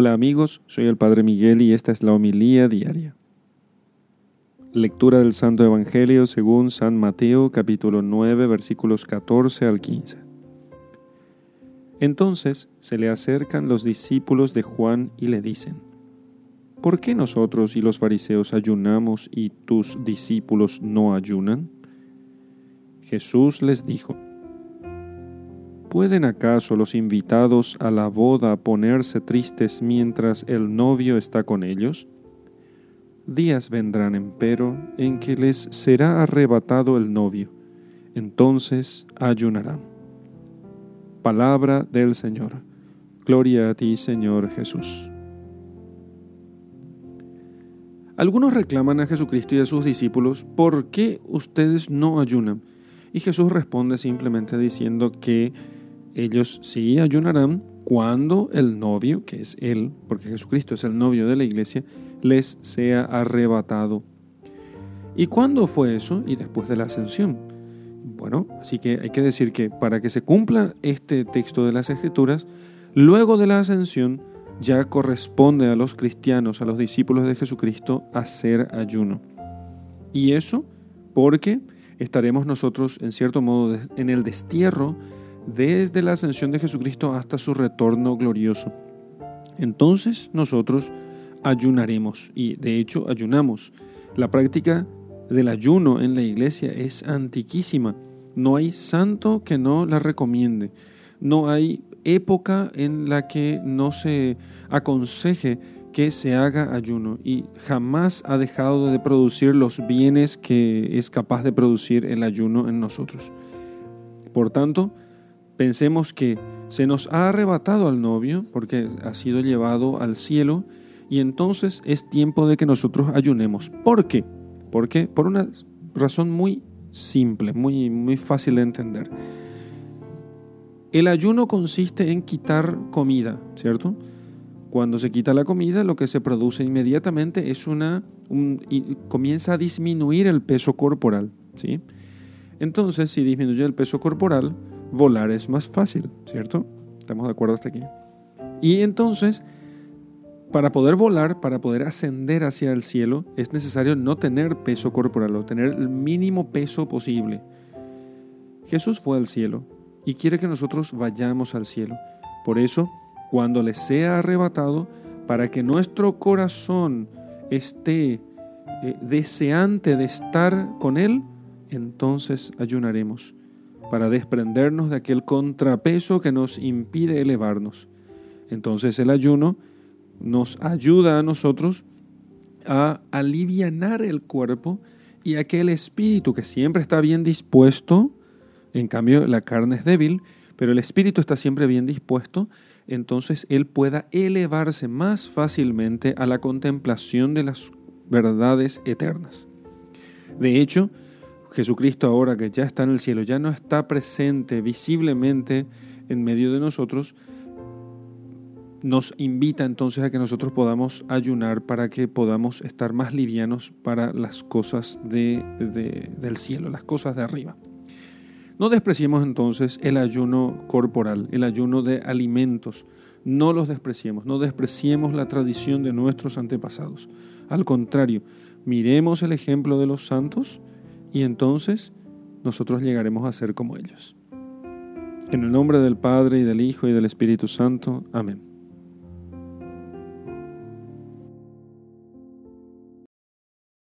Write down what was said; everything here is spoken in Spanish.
Hola amigos, soy el Padre Miguel y esta es la homilía diaria. Lectura del Santo Evangelio según San Mateo capítulo 9 versículos 14 al 15. Entonces se le acercan los discípulos de Juan y le dicen, ¿por qué nosotros y los fariseos ayunamos y tus discípulos no ayunan? Jesús les dijo, ¿Pueden acaso los invitados a la boda ponerse tristes mientras el novio está con ellos? Días vendrán, empero, en que les será arrebatado el novio, entonces ayunarán. Palabra del Señor. Gloria a ti, Señor Jesús. Algunos reclaman a Jesucristo y a sus discípulos, ¿por qué ustedes no ayunan? Y Jesús responde simplemente diciendo que ellos sí ayunarán cuando el novio, que es Él, porque Jesucristo es el novio de la iglesia, les sea arrebatado. ¿Y cuándo fue eso? Y después de la ascensión. Bueno, así que hay que decir que para que se cumpla este texto de las Escrituras, luego de la ascensión ya corresponde a los cristianos, a los discípulos de Jesucristo, hacer ayuno. Y eso porque estaremos nosotros, en cierto modo, en el destierro desde la ascensión de Jesucristo hasta su retorno glorioso. Entonces nosotros ayunaremos y de hecho ayunamos. La práctica del ayuno en la iglesia es antiquísima. No hay santo que no la recomiende. No hay época en la que no se aconseje que se haga ayuno y jamás ha dejado de producir los bienes que es capaz de producir el ayuno en nosotros. Por tanto, Pensemos que se nos ha arrebatado al novio porque ha sido llevado al cielo y entonces es tiempo de que nosotros ayunemos. ¿Por qué? Porque por una razón muy simple, muy, muy fácil de entender. El ayuno consiste en quitar comida, ¿cierto? Cuando se quita la comida, lo que se produce inmediatamente es una, comienza a disminuir el peso corporal, ¿sí? Entonces, si disminuye el peso corporal, volar es más fácil, ¿cierto? ¿Estamos de acuerdo hasta aquí? Y entonces, para poder volar, para poder ascender hacia el cielo, es necesario no tener peso corporal o tener el mínimo peso posible. Jesús fue al cielo y quiere que nosotros vayamos al cielo. Por eso, cuando le sea arrebatado, para que nuestro corazón esté eh, deseante de estar con Él, entonces ayunaremos para desprendernos de aquel contrapeso que nos impide elevarnos. Entonces el ayuno nos ayuda a nosotros a alivianar el cuerpo y aquel espíritu que siempre está bien dispuesto, en cambio la carne es débil, pero el espíritu está siempre bien dispuesto, entonces él pueda elevarse más fácilmente a la contemplación de las verdades eternas. De hecho, Jesucristo ahora que ya está en el cielo, ya no está presente visiblemente en medio de nosotros, nos invita entonces a que nosotros podamos ayunar para que podamos estar más livianos para las cosas de, del cielo, las cosas de arriba. No despreciemos entonces el ayuno corporal, el ayuno de alimentos. No los despreciemos, no despreciemos la tradición de nuestros antepasados. Al contrario, miremos el ejemplo de los santos y entonces nosotros llegaremos a ser como ellos. En el nombre del Padre y del Hijo y del Espíritu Santo. Amén.